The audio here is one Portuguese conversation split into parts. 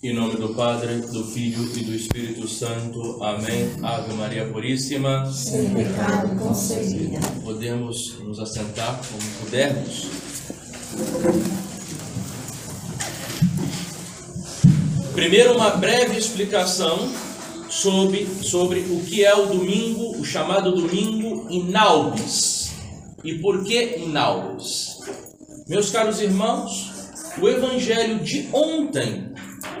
Em nome do Padre, do Filho e do Espírito Santo. Amém. Ave Maria Puríssima. Sem pecado concebida. Podemos nos assentar como pudermos. Primeiro, uma breve explicação sobre, sobre o que é o domingo, o chamado domingo Inaubis. E por que Inaubis? Meus caros irmãos, o evangelho de ontem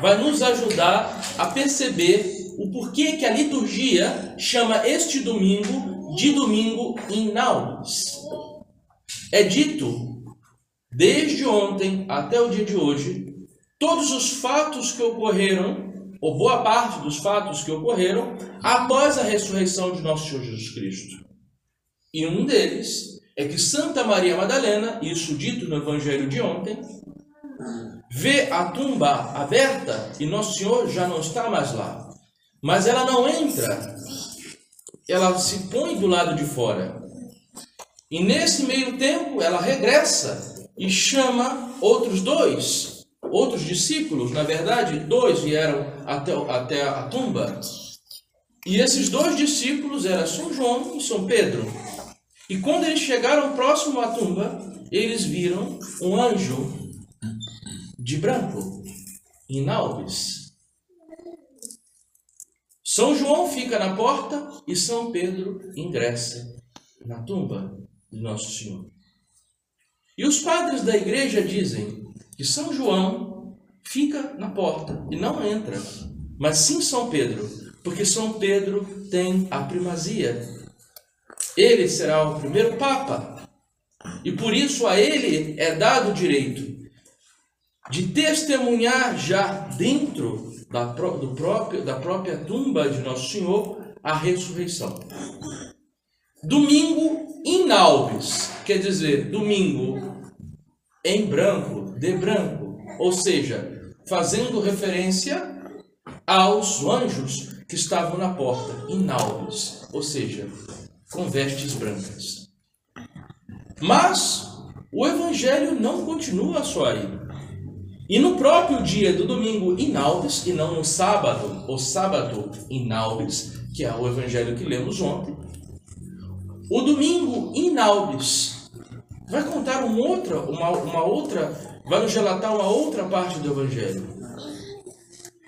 vai nos ajudar a perceber o porquê que a liturgia chama este domingo de domingo Inaubis. É dito desde ontem até o dia de hoje todos os fatos que ocorreram, ou boa parte dos fatos que ocorreram, após a ressurreição de nosso Senhor Jesus Cristo. E um deles é que Santa Maria Madalena, isso dito no Evangelho de ontem, vê a tumba aberta e Nosso Senhor já não está mais lá. Mas ela não entra, ela se põe do lado de fora. E nesse meio tempo ela regressa e chama outros dois outros discípulos, na verdade, dois vieram até, até a tumba. E esses dois discípulos eram São João e São Pedro. E quando eles chegaram próximo à tumba, eles viram um anjo de branco, em Alves. São João fica na porta e São Pedro ingressa na tumba de Nosso Senhor. E os padres da igreja dizem que São João fica na porta e não entra, mas sim São Pedro, porque São Pedro tem a primazia. Ele será o primeiro Papa e por isso a ele é dado o direito de testemunhar já dentro da, do próprio, da própria tumba de Nosso Senhor a ressurreição. Domingo inalves, quer dizer, domingo em branco, de branco, ou seja, fazendo referência aos anjos que estavam na porta, inalves, ou seja, com vestes brancas. Mas o evangelho não continua só aí. E no próprio dia do domingo inalves, e não no sábado, o sábado inalves, que é o evangelho que lemos ontem, o domingo inalves vai contar uma outra, uma, uma outra vai nos relatar uma outra parte do Evangelho,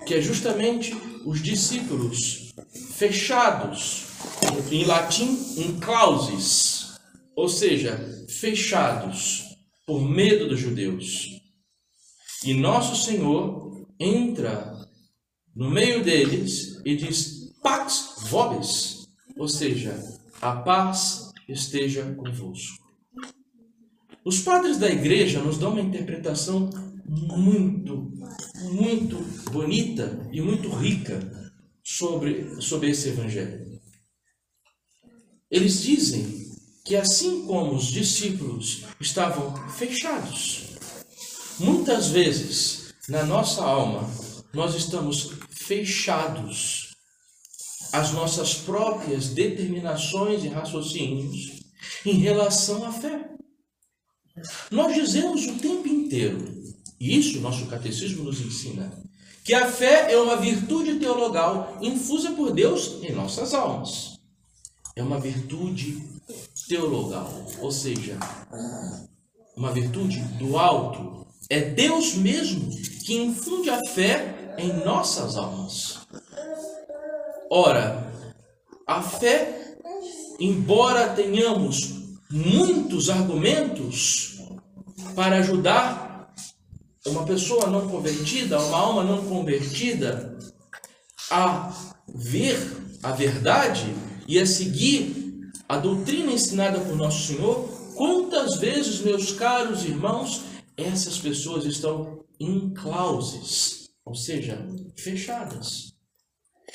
que é justamente os discípulos fechados, em latim, em clausis, ou seja, fechados por medo dos judeus. E nosso Senhor entra no meio deles e diz: Pax vobis, ou seja, a paz esteja convosco. Os padres da igreja nos dão uma interpretação muito, muito bonita e muito rica sobre, sobre esse evangelho. Eles dizem que assim como os discípulos estavam fechados, muitas vezes na nossa alma nós estamos fechados às nossas próprias determinações e raciocínios em relação à fé. Nós dizemos o tempo inteiro, e isso nosso catecismo nos ensina, que a fé é uma virtude teologal infusa por Deus em nossas almas. É uma virtude teologal, ou seja, uma virtude do alto. É Deus mesmo que infunde a fé em nossas almas. Ora, a fé, embora tenhamos muitos argumentos para ajudar uma pessoa não convertida, uma alma não convertida, a ver a verdade e a seguir a doutrina ensinada por Nosso Senhor, quantas vezes, meus caros irmãos, essas pessoas estão inclauses, ou seja, fechadas.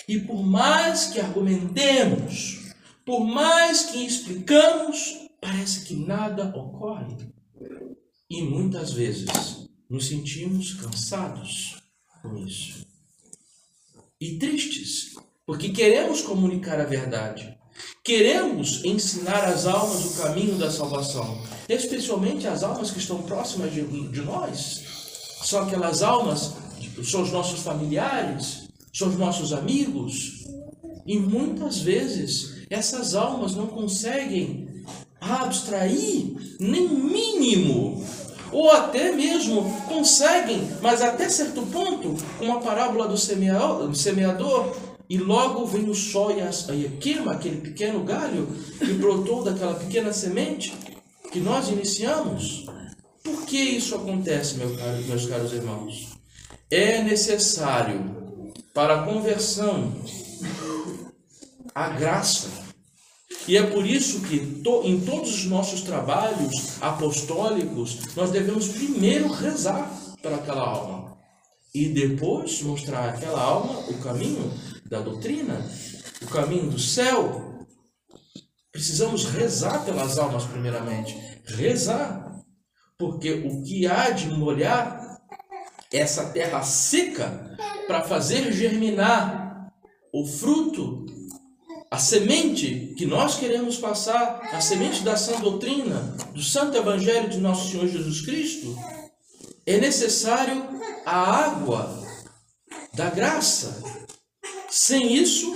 E por mais que argumentemos, por mais que explicamos, parece que nada ocorre. E muitas vezes nos sentimos cansados com isso. E tristes, porque queremos comunicar a verdade. Queremos ensinar as almas o caminho da salvação, especialmente as almas que estão próximas de, de nós. São aquelas almas são os nossos familiares, são os nossos amigos. E muitas vezes essas almas não conseguem abstrair nem mínimo, ou até mesmo conseguem, mas até certo ponto, com a parábola do semeador, e logo vem o sol e, as, e queima aquele pequeno galho que brotou daquela pequena semente que nós iniciamos. Por que isso acontece, meu caro, meus caros irmãos? É necessário para a conversão a graça. E é por isso que to, em todos os nossos trabalhos apostólicos nós devemos primeiro rezar para aquela alma e depois mostrar àquela alma o caminho da doutrina, o caminho do céu. Precisamos rezar pelas almas, primeiramente. Rezar. Porque o que há de molhar essa terra seca para fazer germinar o fruto, a semente que nós queremos passar, a semente da sã doutrina, do santo evangelho de nosso Senhor Jesus Cristo, é necessário a água da graça, sem isso,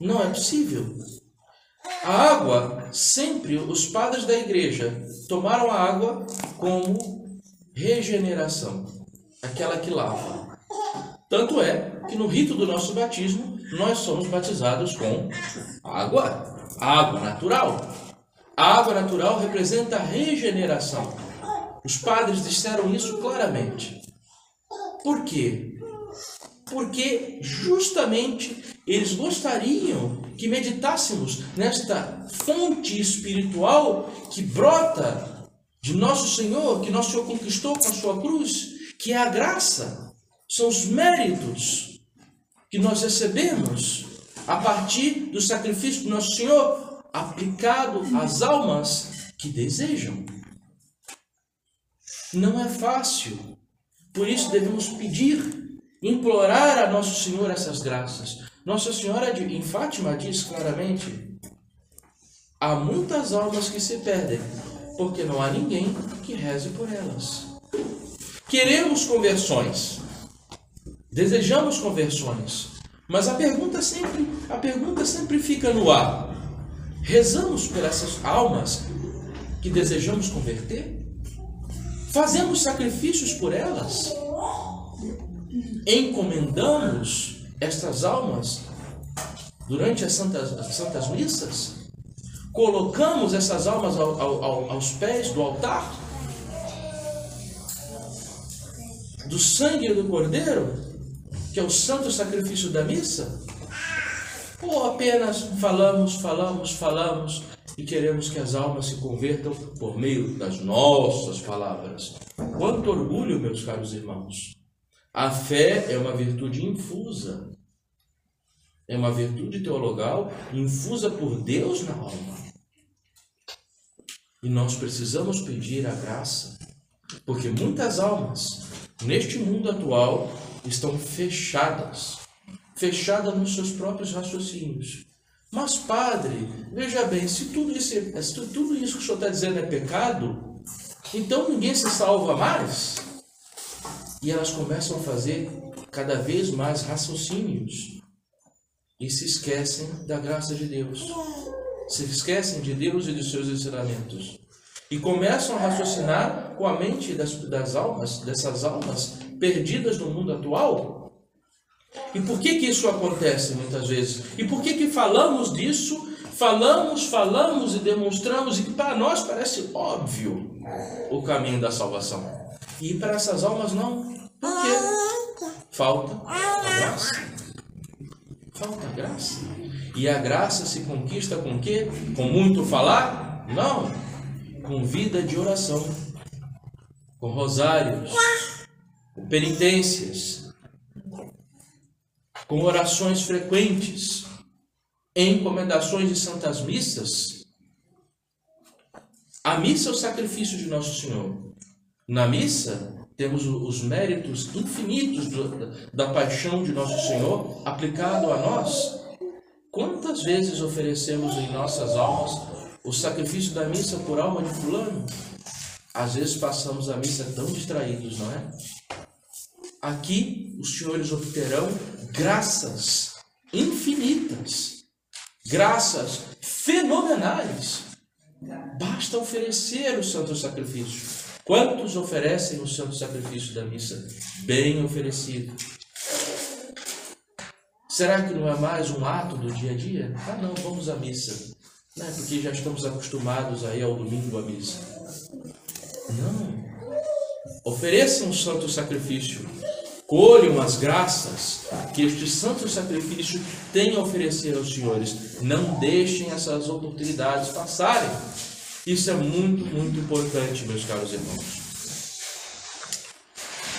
não é possível. A água, sempre os padres da igreja tomaram a água como regeneração, aquela que lava. Tanto é que no rito do nosso batismo, nós somos batizados com água, água natural. A água natural representa a regeneração. Os padres disseram isso claramente. Por quê? porque justamente eles gostariam que meditássemos nesta fonte espiritual que brota de nosso Senhor, que nosso Senhor conquistou com a sua cruz, que é a graça, são os méritos que nós recebemos a partir do sacrifício do nosso Senhor aplicado às almas que desejam. Não é fácil, por isso devemos pedir implorar a Nosso Senhor essas graças. Nossa Senhora em Fátima diz claramente: há muitas almas que se perdem, porque não há ninguém que reze por elas. Queremos conversões, desejamos conversões, mas a pergunta sempre, a pergunta sempre fica no ar. Rezamos por essas almas que desejamos converter? Fazemos sacrifícios por elas? encomendamos estas almas durante as santas, as santas missas? Colocamos essas almas ao, ao, aos pés do altar? Do sangue do Cordeiro, que é o santo sacrifício da missa? Ou apenas falamos, falamos, falamos e queremos que as almas se convertam por meio das nossas palavras? Quanto orgulho, meus caros irmãos! A fé é uma virtude infusa. É uma virtude teologal infusa por Deus na alma. E nós precisamos pedir a graça, porque muitas almas neste mundo atual estão fechadas, fechadas nos seus próprios raciocínios. Mas, padre, veja bem, se tudo isso, se tudo isso que o senhor está dizendo é pecado, então ninguém se salva mais? E elas começam a fazer cada vez mais raciocínios e se esquecem da graça de Deus. Se esquecem de Deus e dos seus ensinamentos. E começam a raciocinar com a mente das, das almas, dessas almas perdidas no mundo atual. E por que que isso acontece muitas vezes? E por que que falamos disso? Falamos, falamos e demonstramos, e que para nós parece óbvio o caminho da salvação. E para essas almas não. Por quê? Falta a graça. Falta a graça. E a graça se conquista com quê? Com muito falar? Não. Com vida de oração. Com rosários. Com penitências. Com orações frequentes. Encomendações de santas missas. A missa é o sacrifício de Nosso Senhor. Na missa, temos os méritos infinitos da paixão de Nosso Senhor aplicado a nós. Quantas vezes oferecemos em nossas almas o sacrifício da missa por alma de fulano? Às vezes passamos a missa tão distraídos, não é? Aqui os senhores obterão graças infinitas, graças fenomenais. Basta oferecer o santo sacrifício. Quantos oferecem o santo sacrifício da missa? Bem oferecido. Será que não é mais um ato do dia a dia? Ah, não, vamos à missa. Não é porque já estamos acostumados aí ao domingo à missa. Não. Ofereçam um santo sacrifício. Colham as graças que este santo sacrifício tem a oferecer aos senhores. Não deixem essas oportunidades passarem. Isso é muito, muito importante, meus caros irmãos.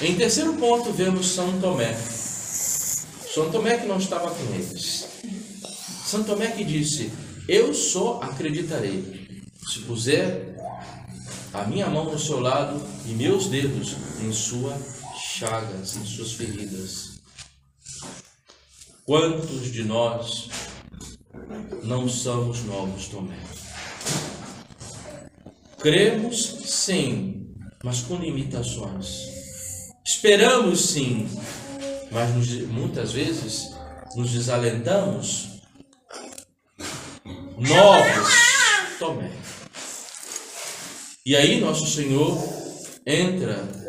Em terceiro ponto, vemos São Tomé. São Tomé que não estava com eles. São Tomé que disse: Eu só acreditarei se puser a minha mão no seu lado e meus dedos em suas chagas, em suas feridas. Quantos de nós não somos novos Tomé? Cremos sim, mas com limitações. Esperamos sim, mas nos, muitas vezes nos desalentamos. Novos Tomé. E aí nosso Senhor entra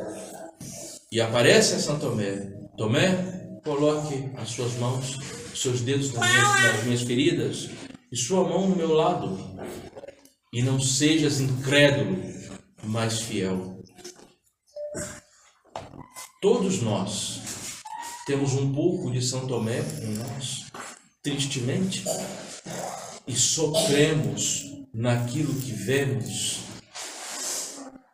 e aparece a São Tomé. Tomé, coloque as suas mãos, seus dedos nas minhas, nas minhas feridas e sua mão no meu lado. E não sejas incrédulo, mas fiel. Todos nós temos um pouco de São Tomé em nós, tristemente, e só cremos naquilo que vemos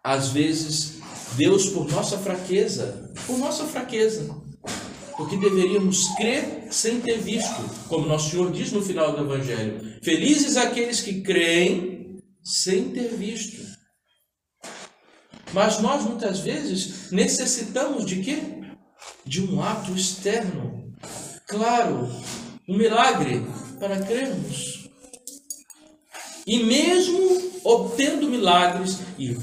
às vezes, Deus, por nossa fraqueza, por nossa fraqueza, porque deveríamos crer sem ter visto, como nosso Senhor diz no final do Evangelho: Felizes aqueles que creem sem ter visto. Mas nós muitas vezes necessitamos de quê? De um ato externo. Claro, um milagre para crermos. E mesmo obtendo milagres e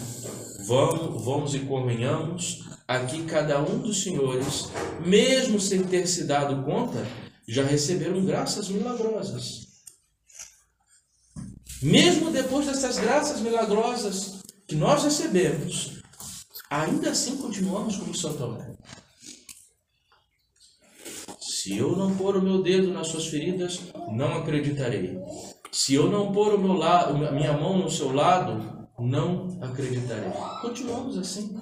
Vamos, vamos e convenhamos, aqui cada um dos senhores, mesmo sem ter se dado conta, já receberam graças milagrosas. Mesmo depois dessas graças milagrosas que nós recebemos, ainda assim continuamos como São Tomé. Se eu não pôr o meu dedo nas suas feridas, não acreditarei. Se eu não pôr o meu lado, a minha mão no seu lado, não acreditarei. Continuamos assim.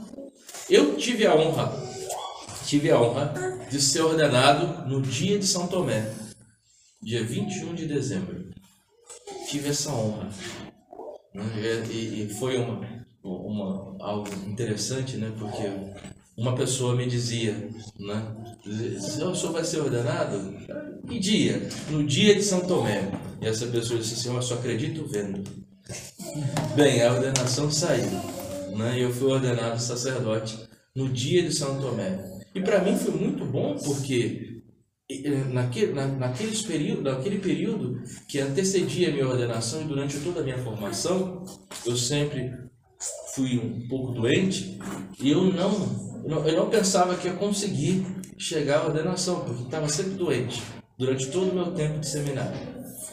Eu tive a honra, tive a honra de ser ordenado no dia de São Tomé, dia 21 de dezembro. Tive essa honra. Né? E, foi uma, uma, algo interessante, né? Porque uma pessoa me dizia, né? O senhor vai ser ordenado? Que dia? No dia de São Tomé. E essa pessoa disse assim, eu só acredito vendo. Bem, a ordenação saiu, né? Eu fui ordenado sacerdote no dia de São Tomé. E para mim foi muito bom porque naquele, na, naqueles período, naquele período que antecedia a minha ordenação e durante toda a minha formação, eu sempre fui um pouco doente e eu não, eu não pensava que ia conseguir chegar à ordenação, porque estava sempre doente durante todo o meu tempo de seminário.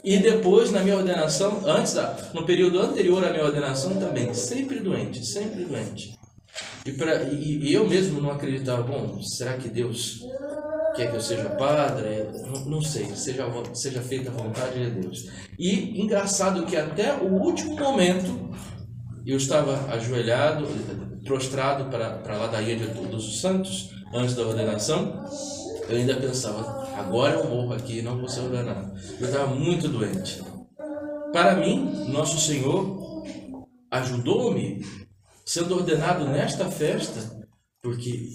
E depois, na minha ordenação, antes da, no período anterior à minha ordenação também, sempre doente, sempre doente. E, pra, e, e eu mesmo não acreditava, bom, será que Deus quer que eu seja padre? Não, não sei, seja, seja feita a vontade de Deus. E engraçado que até o último momento eu estava ajoelhado, prostrado para a ladainha de todos os santos, antes da ordenação, eu ainda pensava, agora eu morro aqui, não vou ser ordenado. Eu estava muito doente. Para mim, nosso Senhor ajudou-me sendo ordenado nesta festa, porque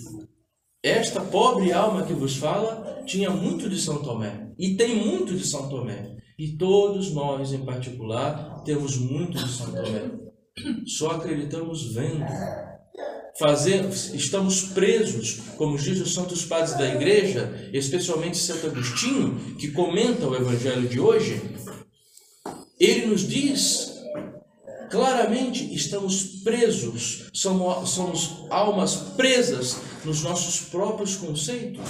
esta pobre alma que vos fala tinha muito de São Tomé e tem muito de São Tomé. E todos nós, em particular, temos muito de São Tomé. Só acreditamos vendo fazer, estamos presos, como diz os santos padres da igreja, especialmente Santo Agostinho, que comenta o evangelho de hoje, ele nos diz claramente estamos presos, somos, somos almas presas nos nossos próprios conceitos,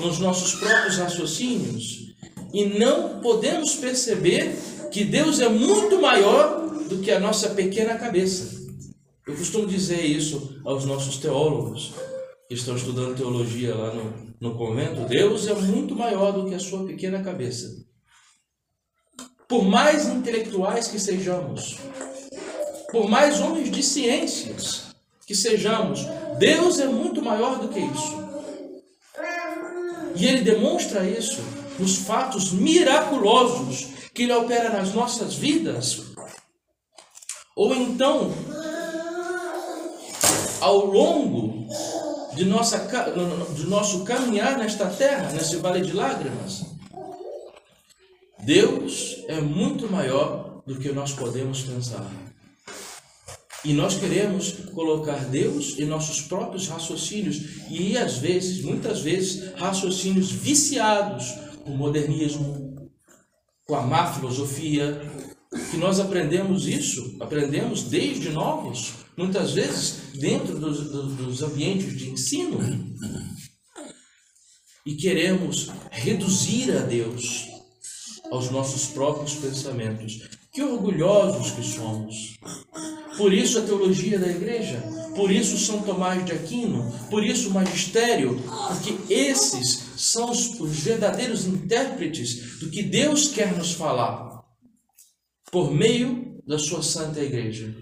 nos nossos próprios raciocínios, e não podemos perceber que Deus é muito maior do que a nossa pequena cabeça. Eu costumo dizer isso aos nossos teólogos que estão estudando teologia lá no, no convento. Deus é muito maior do que a sua pequena cabeça. Por mais intelectuais que sejamos, por mais homens de ciências que sejamos, Deus é muito maior do que isso. E Ele demonstra isso nos fatos miraculosos que Ele opera nas nossas vidas. Ou então, ao longo de, nossa, de nosso caminhar nesta terra, nesse vale de lágrimas, Deus é muito maior do que nós podemos pensar. E nós queremos colocar Deus em nossos próprios raciocínios e às vezes, muitas vezes, raciocínios viciados com modernismo, com a má filosofia, que nós aprendemos isso, aprendemos desde novos, muitas vezes dentro dos, dos ambientes de ensino, e queremos reduzir a Deus aos nossos próprios pensamentos. Que orgulhosos que somos! Por isso a teologia da igreja, por isso São Tomás de Aquino, por isso o magistério, porque esses são os, os verdadeiros intérpretes do que Deus quer nos falar por meio da sua santa igreja.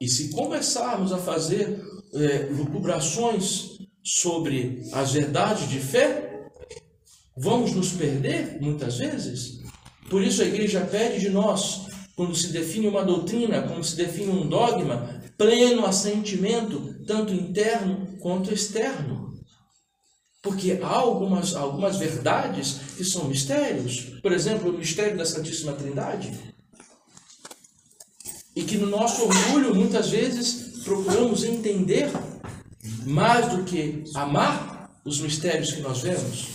E se começarmos a fazer é, lucubrações sobre as verdades de fé, vamos nos perder muitas vezes. Por isso a igreja pede de nós quando se define uma doutrina, quando se define um dogma, pleno assentimento, tanto interno quanto externo. Porque há algumas, algumas verdades que são mistérios. Por exemplo, o mistério da Santíssima Trindade. E que no nosso orgulho, muitas vezes, procuramos entender mais do que amar os mistérios que nós vemos.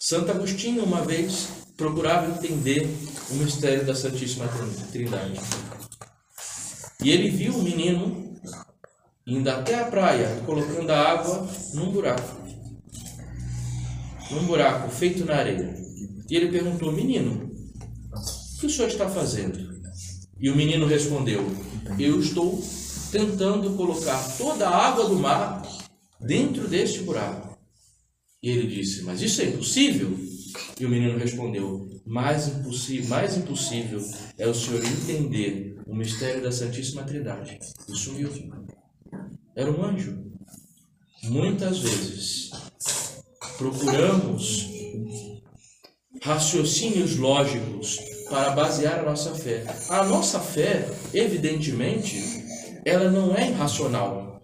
Santo Agostinho, uma vez, procurava entender o mistério da Santíssima Trindade. E ele viu o menino indo até a praia, colocando a água num buraco. Num buraco feito na areia. E ele perguntou: Menino, o que o senhor está fazendo? E o menino respondeu: Eu estou tentando colocar toda a água do mar dentro deste buraco. E ele disse: Mas isso é impossível. E o menino respondeu: mais impossível, mais impossível é o Senhor entender o mistério da Santíssima Trindade. Isso eu. Era um anjo. Muitas vezes procuramos raciocínios lógicos para basear a nossa fé. A nossa fé, evidentemente, ela não é irracional.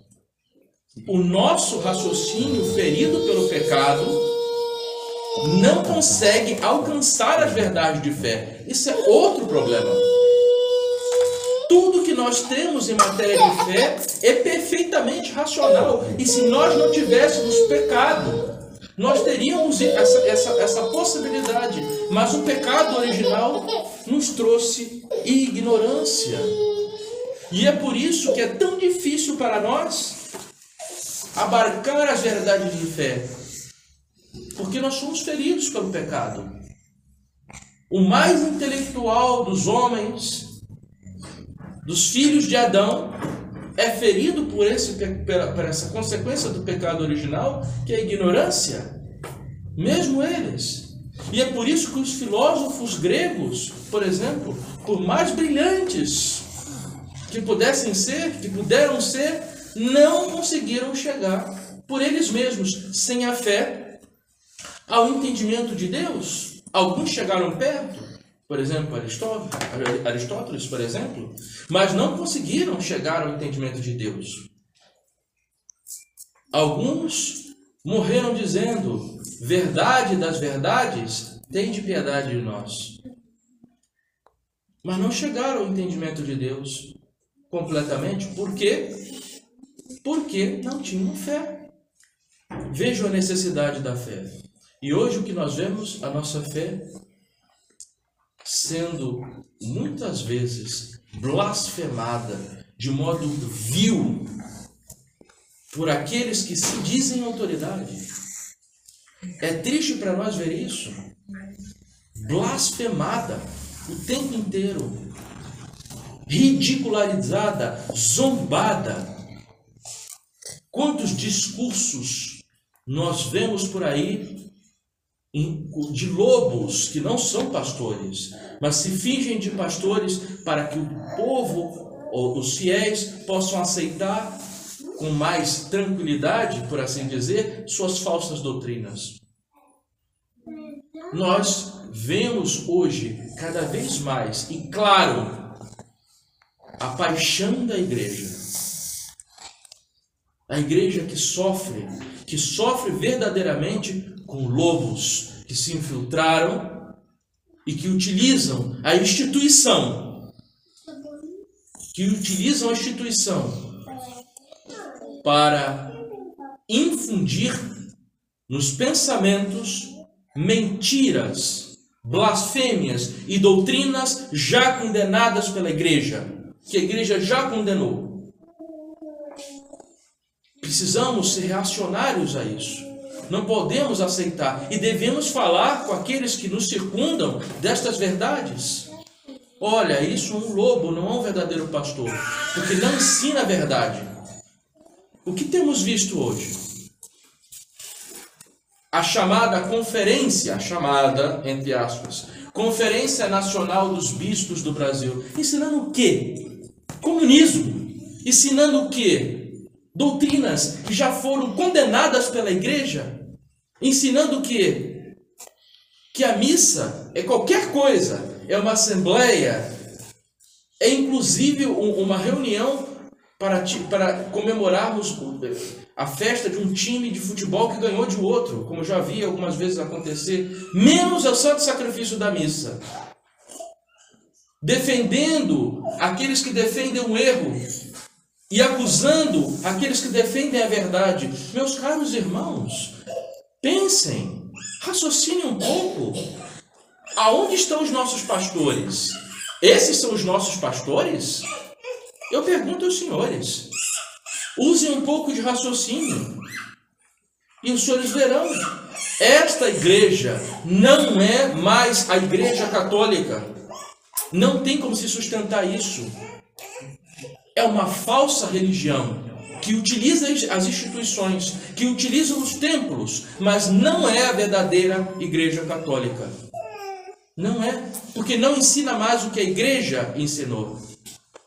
O nosso raciocínio ferido pelo pecado não consegue alcançar as verdades de fé. Isso é outro problema. Tudo que nós temos em matéria de fé é perfeitamente racional. E se nós não tivéssemos pecado, nós teríamos essa, essa, essa possibilidade. Mas o pecado original nos trouxe ignorância. E é por isso que é tão difícil para nós abarcar as verdades de fé. Porque nós somos feridos pelo pecado. O mais intelectual dos homens, dos filhos de Adão, é ferido por, esse, por essa consequência do pecado original, que é a ignorância. Mesmo eles. E é por isso que os filósofos gregos, por exemplo, por mais brilhantes que pudessem ser, que puderam ser, não conseguiram chegar por eles mesmos, sem a fé ao entendimento de Deus. Alguns chegaram perto, por exemplo, Aristóteles, por exemplo, mas não conseguiram chegar ao entendimento de Deus. Alguns morreram dizendo: verdade das verdades, tem de piedade de nós. Mas não chegaram ao entendimento de Deus completamente, por quê? Porque não tinham fé. Vejam a necessidade da fé. E hoje o que nós vemos, a nossa fé sendo muitas vezes blasfemada de modo vil por aqueles que se dizem autoridade. É triste para nós ver isso. Blasfemada o tempo inteiro, ridicularizada, zombada. Quantos discursos nós vemos por aí de lobos que não são pastores, mas se fingem de pastores para que o povo ou os fiéis possam aceitar com mais tranquilidade, por assim dizer, suas falsas doutrinas. Nós vemos hoje cada vez mais e claro a paixão da igreja. A igreja que sofre, que sofre verdadeiramente com lobos que se infiltraram e que utilizam a instituição, que utilizam a instituição para infundir nos pensamentos mentiras, blasfêmias e doutrinas já condenadas pela igreja, que a igreja já condenou. Precisamos ser reacionários a isso. Não podemos aceitar e devemos falar com aqueles que nos circundam destas verdades. Olha, isso um lobo, não é um verdadeiro pastor, porque não ensina a verdade. O que temos visto hoje? A chamada conferência, chamada, entre aspas, Conferência Nacional dos Bispos do Brasil, ensinando o quê? Comunismo. Ensinando o quê? Doutrinas que já foram condenadas pela igreja. Ensinando o quê? Que a missa é qualquer coisa, é uma assembleia, é inclusive uma reunião para, para comemorarmos a festa de um time de futebol que ganhou de outro, como já vi algumas vezes acontecer, menos o santo sacrifício da missa. Defendendo aqueles que defendem o erro e acusando aqueles que defendem a verdade. Meus caros irmãos, pensem, raciocinem um pouco. Aonde estão os nossos pastores? Esses são os nossos pastores? Eu pergunto aos senhores. Usem um pouco de raciocínio. E os senhores verão. Esta igreja não é mais a igreja católica. Não tem como se sustentar isso. É uma falsa religião que utiliza as instituições, que utiliza os templos, mas não é a verdadeira igreja católica. Não é, porque não ensina mais o que a igreja ensinou.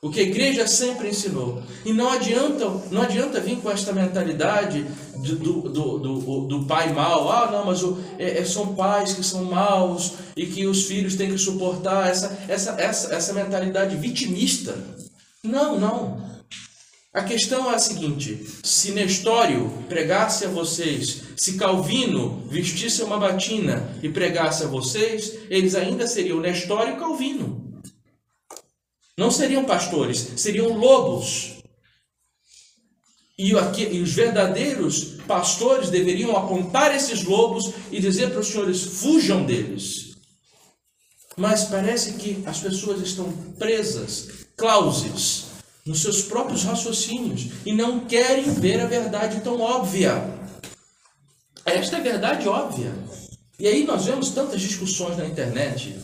O que a igreja sempre ensinou. E não adianta, não adianta vir com esta mentalidade do, do, do, do, pai mau. Ah, não, mas o, é, é, são pais que são maus e que os filhos têm que suportar essa, essa, essa, essa mentalidade vitimista. Não, não. A questão é a seguinte: se Nestório pregasse a vocês, se Calvino vestisse uma batina e pregasse a vocês, eles ainda seriam Nestório e Calvino. Não seriam pastores, seriam lobos. E, aqui, e os verdadeiros pastores deveriam apontar esses lobos e dizer para os senhores: fujam deles. Mas parece que as pessoas estão presas, clauses, nos seus próprios raciocínios e não querem ver a verdade tão óbvia. Esta é a verdade óbvia. E aí nós vemos tantas discussões na internet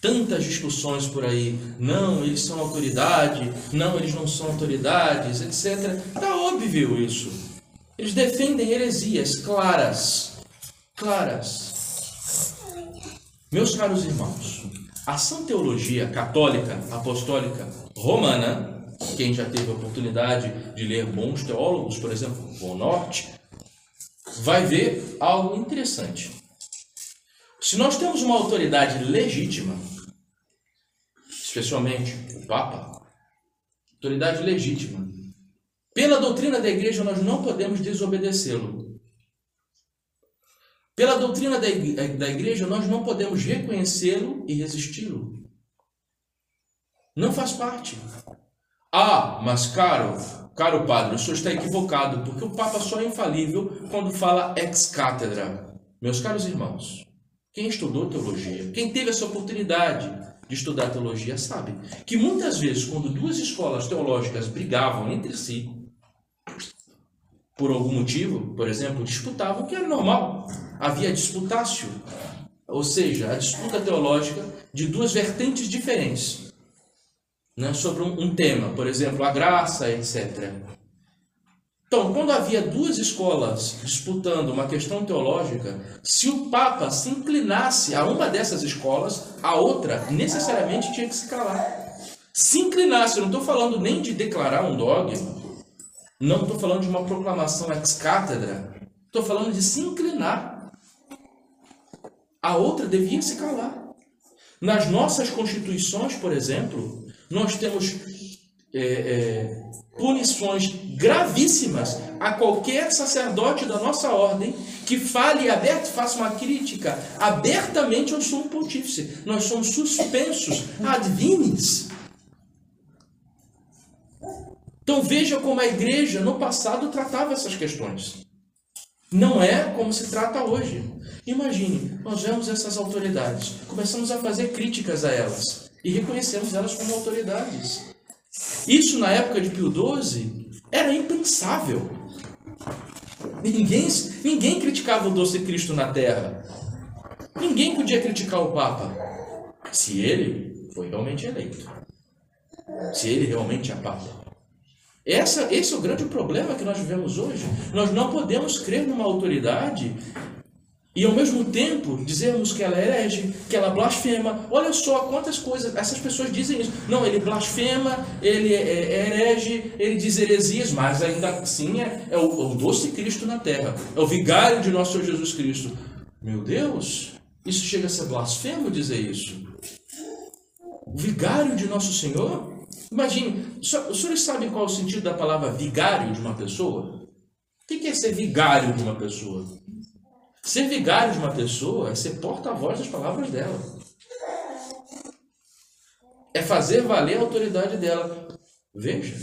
tantas discussões por aí. Não, eles são autoridade, não, eles não são autoridades, etc. Está óbvio isso. Eles defendem heresias claras. Claras. Meus caros irmãos, a sã teologia católica, apostólica, romana, quem já teve a oportunidade de ler bons teólogos, por exemplo, o Norte, vai ver algo interessante. Se nós temos uma autoridade legítima, especialmente o Papa, autoridade legítima, pela doutrina da igreja nós não podemos desobedecê-lo. Pela doutrina da igreja nós não podemos reconhecê-lo e resisti-lo. Não faz parte. Ah, mas caro, caro padre, o senhor está equivocado, porque o Papa só é infalível quando fala ex cátedra. Meus caros irmãos, quem estudou teologia, quem teve essa oportunidade de estudar teologia sabe que muitas vezes, quando duas escolas teológicas brigavam entre si, por algum motivo, por exemplo, disputavam, que era normal. Havia disputácio, ou seja, a disputa teológica de duas vertentes diferentes né, sobre um, um tema, por exemplo, a graça, etc. Então, quando havia duas escolas disputando uma questão teológica, se o Papa se inclinasse a uma dessas escolas, a outra necessariamente tinha que se calar. Se inclinasse, eu não estou falando nem de declarar um dogma, não estou falando de uma proclamação ex cátedra, estou falando de se inclinar. A outra devia se calar. Nas nossas constituições, por exemplo, nós temos é, é, punições gravíssimas a qualquer sacerdote da nossa ordem que fale aberto, faça uma crítica abertamente ao sumo pontífice. Nós somos suspensos ad vinis. Então veja como a igreja no passado tratava essas questões. Não é como se trata hoje. Imagine, nós vemos essas autoridades, começamos a fazer críticas a elas e reconhecemos elas como autoridades. Isso na época de Pio XII era impensável. Ninguém, ninguém criticava o doce Cristo na terra. Ninguém podia criticar o Papa. Se ele foi realmente eleito. Se ele realmente é Papa. Essa, esse é o grande problema que nós vivemos hoje. Nós não podemos crer numa autoridade e ao mesmo tempo dizermos que ela é herege, que ela blasfema. Olha só quantas coisas essas pessoas dizem isso. Não, ele blasfema, ele é, é herege, ele diz heresias, mas ainda assim é, é, o, é o doce Cristo na terra, é o vigário de nosso Senhor Jesus Cristo. Meu Deus, isso chega a ser blasfemo dizer isso. O vigário de nosso Senhor? Imagine, os senhores sabem qual é o sentido da palavra vigário de uma pessoa? O que é ser vigário de uma pessoa? Ser vigário de uma pessoa é ser porta-voz das palavras dela. É fazer valer a autoridade dela. Veja,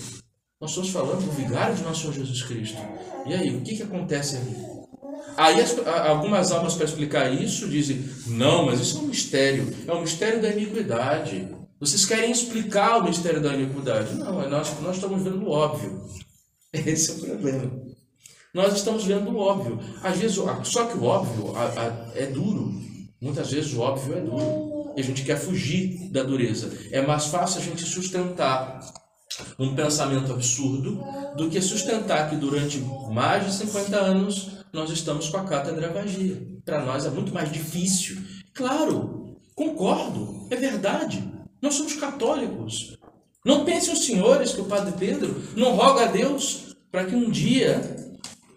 nós estamos falando do vigário de nosso Senhor Jesus Cristo. E aí, o que, que acontece ali? Aí as, algumas almas para explicar isso dizem, não, mas isso é um mistério, é um mistério da iniquidade. Vocês querem explicar o mistério da iniquidade? Não, é nós, nós estamos vendo o óbvio. Esse é o problema. Nós estamos vendo o óbvio. Às vezes, só que o óbvio é duro. Muitas vezes o óbvio é duro. E a gente quer fugir da dureza. É mais fácil a gente sustentar um pensamento absurdo do que sustentar que durante mais de 50 anos nós estamos com a cátedra vazia. Para nós é muito mais difícil. Claro, concordo, é verdade. Nós somos católicos. Não pensem os senhores que o Padre Pedro não roga a Deus para que um dia,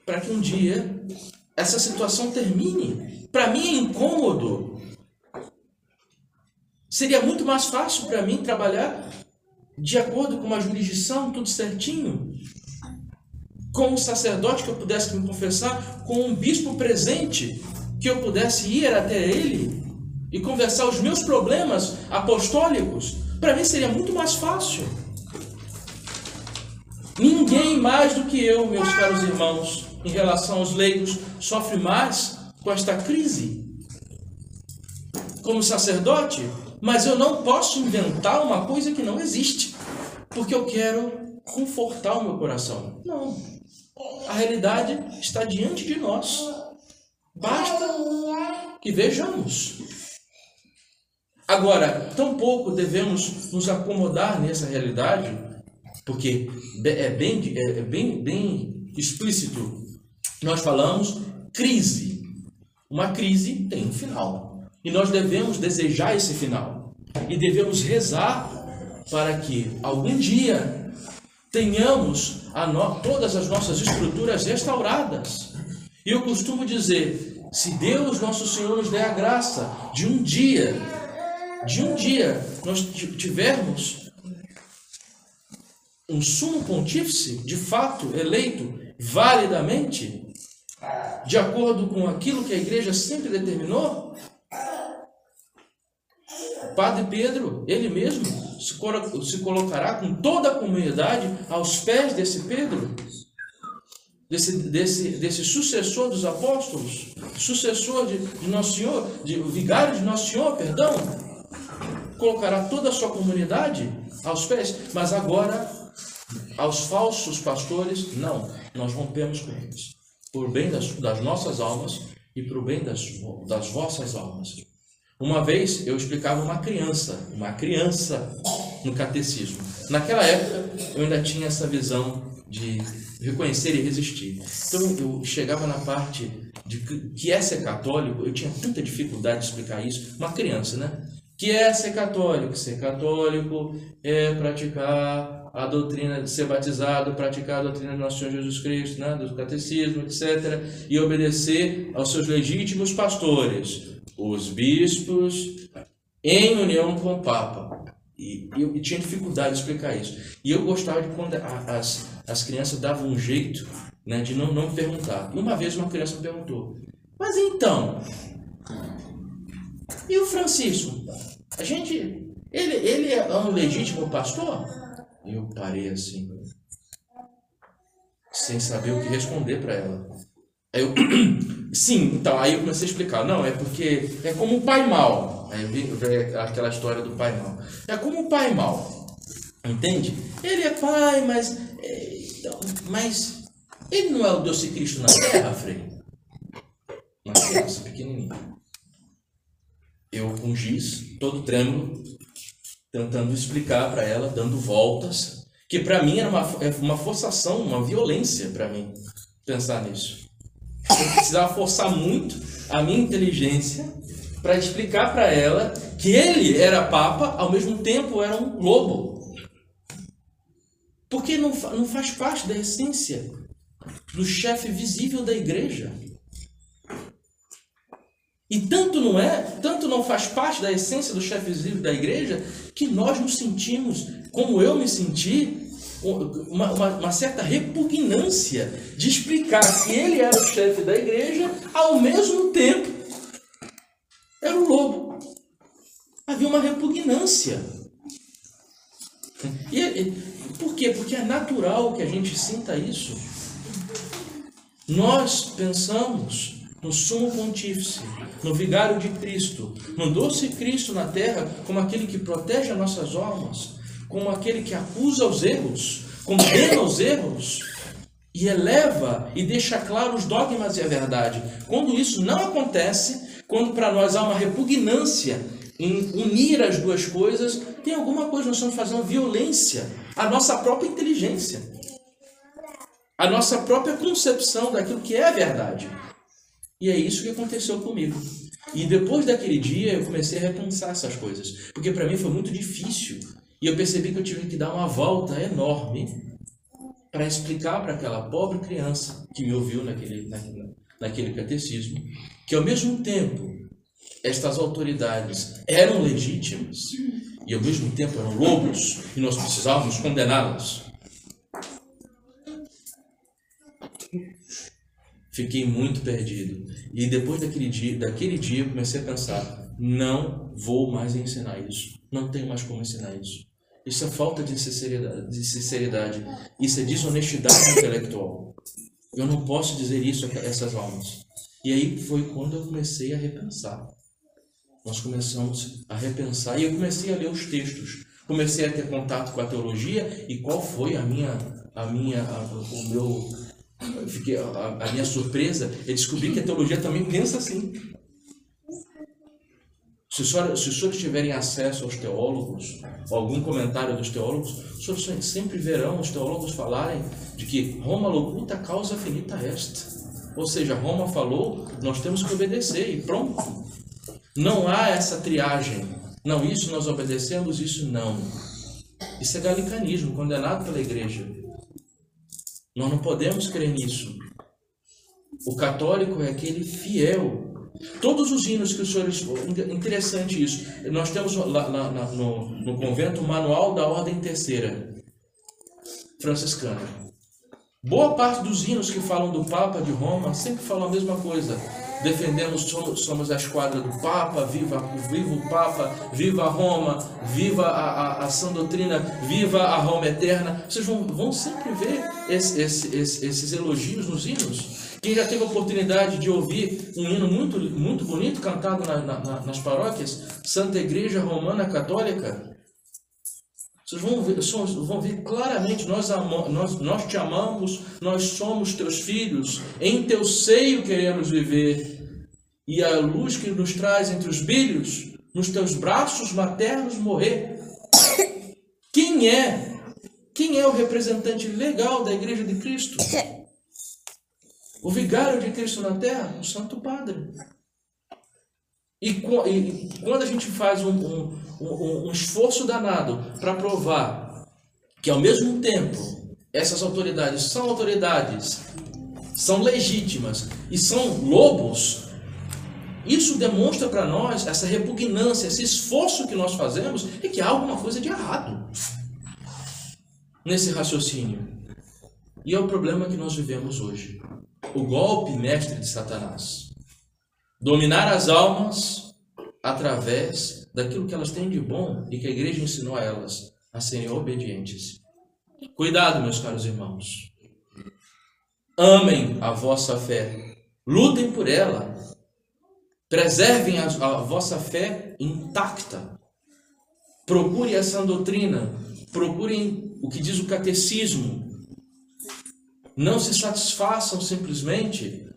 para que um dia essa situação termine. Para mim é incômodo. Seria muito mais fácil para mim trabalhar de acordo com uma jurisdição, tudo certinho. Com um sacerdote que eu pudesse me confessar, com um bispo presente que eu pudesse ir até ele e conversar os meus problemas apostólicos, para mim seria muito mais fácil. Ninguém mais do que eu, meus caros irmãos, em relação aos leigos, sofre mais com esta crise. Como sacerdote, mas eu não posso inventar uma coisa que não existe, porque eu quero confortar o meu coração. Não. A realidade está diante de nós. Basta que vejamos. Agora, tampouco devemos nos acomodar nessa realidade, porque é bem, é bem, bem explícito. Nós falamos crise. Uma crise tem um final. E nós devemos desejar esse final. E devemos rezar para que algum dia tenhamos todas as nossas estruturas restauradas. E eu costumo dizer: se Deus, nosso Senhor, nos der a graça de um dia de um dia nós tivermos um sumo pontífice, de fato, eleito validamente, de acordo com aquilo que a igreja sempre determinou, o Padre Pedro, ele mesmo, se, colocará com toda a comunidade aos pés desse Pedro, desse, desse, desse sucessor dos apóstolos, sucessor de, de Nosso Senhor, de, vigário de Nosso Senhor, perdão, colocará toda a sua comunidade aos pés, mas agora aos falsos pastores, não, nós rompemos com eles, por bem das, das nossas almas e para o bem das, das vossas almas. Uma vez eu explicava uma criança, uma criança no catecismo. Naquela época eu ainda tinha essa visão de reconhecer e resistir. Então eu chegava na parte de que é ser católico, eu tinha tanta dificuldade de explicar isso. Uma criança, né? Que é ser católico? Ser católico é praticar a doutrina de ser batizado, praticar a doutrina do nosso Senhor Jesus Cristo, né? do catecismo, etc. E obedecer aos seus legítimos pastores, os bispos, em união com o Papa. E eu, tinha dificuldade de explicar isso. E eu gostava de quando as, as crianças davam um jeito né, de não, não perguntar. E uma vez uma criança perguntou: Mas então, e o Francisco? A gente. Ele, ele é um legítimo pastor? Eu parei assim, sem saber o que responder para ela. Aí eu, sim, então, aí eu comecei a explicar. Não, é porque é como o pai mal. Aí veio aquela história do pai mal. É como o pai mal. Entende? Ele é pai, mas. É, então, mas. Ele não é o doce Cristo na terra, Frei? Uma criança pequenininha. Eu com giz, todo trêmulo, tentando explicar para ela, dando voltas, que para mim era uma, é uma forçação, uma violência para mim pensar nisso. Eu precisava forçar muito a minha inteligência para explicar para ela que ele era papa, ao mesmo tempo era um lobo. Porque não, não faz parte da essência do chefe visível da igreja. E tanto não é, tanto não faz parte da essência do chefe visível da igreja, que nós nos sentimos, como eu me senti, uma, uma, uma, certa repugnância de explicar que ele era o chefe da igreja, ao mesmo tempo era o lobo. Havia uma repugnância. E, e, por quê? Porque é natural que a gente sinta isso. Nós pensamos no sumo pontífice, no vigário de Cristo, doce Cristo na terra, como aquele que protege as nossas almas, como aquele que acusa os erros, condena os erros e eleva e deixa claro os dogmas e a verdade. Quando isso não acontece, quando para nós há uma repugnância em unir as duas coisas, tem alguma coisa nós estamos fazendo violência à nossa própria inteligência, à nossa própria concepção daquilo que é a verdade. E é isso que aconteceu comigo. E depois daquele dia eu comecei a repensar essas coisas, porque para mim foi muito difícil e eu percebi que eu tive que dar uma volta enorme para explicar para aquela pobre criança que me ouviu naquele, naquele, naquele catecismo que, ao mesmo tempo, estas autoridades eram legítimas e, ao mesmo tempo, eram lobos e nós precisávamos condená-las. Fiquei muito perdido. E depois daquele dia, daquele dia, eu comecei a pensar: não vou mais ensinar isso. Não tenho mais como ensinar isso. Isso é falta de sinceridade, de sinceridade. Isso é desonestidade intelectual. Eu não posso dizer isso a essas almas. E aí foi quando eu comecei a repensar. Nós começamos a repensar e eu comecei a ler os textos. Comecei a ter contato com a teologia e qual foi a minha, a minha, a, o meu, fiquei, a, a minha surpresa é descobrir que a teologia também pensa assim. Se os, senhores, se os senhores tiverem acesso aos teólogos, ou algum comentário dos teólogos, os senhores sempre verão os teólogos falarem de que Roma locuta causa finita est. Ou seja, Roma falou, nós temos que obedecer e pronto. Não há essa triagem. Não, isso nós obedecemos, isso não. Isso é galicanismo, condenado pela igreja. Nós não podemos crer nisso. O católico é aquele fiel Todos os hinos que os senhores. Interessante isso. Nós temos lá, lá, no, no convento o Manual da Ordem Terceira franciscana. Boa parte dos hinos que falam do Papa de Roma sempre falam a mesma coisa. Defendemos, somos, a esquadra do Papa, viva, viva o Papa, viva Roma, viva a, a, a sã doutrina, viva a Roma eterna. Vocês vão, vão sempre ver esse, esse, esse, esses elogios nos hinos. Quem já teve a oportunidade de ouvir um hino muito, muito bonito cantado na, na, nas paróquias, Santa Igreja Romana Católica, vocês vão ver, vão ver claramente, nós, amamos, nós, nós te amamos, nós somos teus filhos, em teu seio queremos viver. E a luz que nos traz entre os bilhos, nos teus braços maternos morrer. Quem é? Quem é o representante legal da Igreja de Cristo? O vigário de Cristo na terra? O Santo Padre. E, e quando a gente faz um, um, um, um esforço danado para provar que, ao mesmo tempo, essas autoridades são autoridades, são legítimas e são lobos, isso demonstra para nós essa repugnância, esse esforço que nós fazemos e que há alguma coisa de errado nesse raciocínio. E é o problema que nós vivemos hoje. O golpe mestre de Satanás dominar as almas através daquilo que elas têm de bom e que a igreja ensinou a elas a serem obedientes. Cuidado, meus caros irmãos. Amem a vossa fé, lutem por ela, preservem a, a vossa fé intacta. Procure essa doutrina, procurem o que diz o catecismo. Não se satisfaçam simplesmente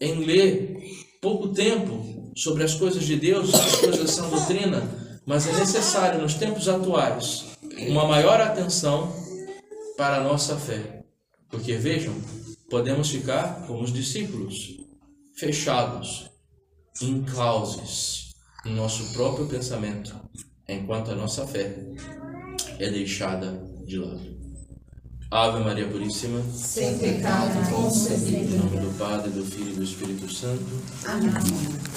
em ler pouco tempo sobre as coisas de Deus, as coisas da sã doutrina, mas é necessário nos tempos atuais uma maior atenção para a nossa fé. Porque vejam, podemos ficar como os discípulos, fechados, inclausos em nosso próprio pensamento, enquanto a nossa fé é deixada de lado. Ave Maria Puríssima, sem pecado concebida. Em nome do Padre, do Filho e do Espírito Santo. Amém.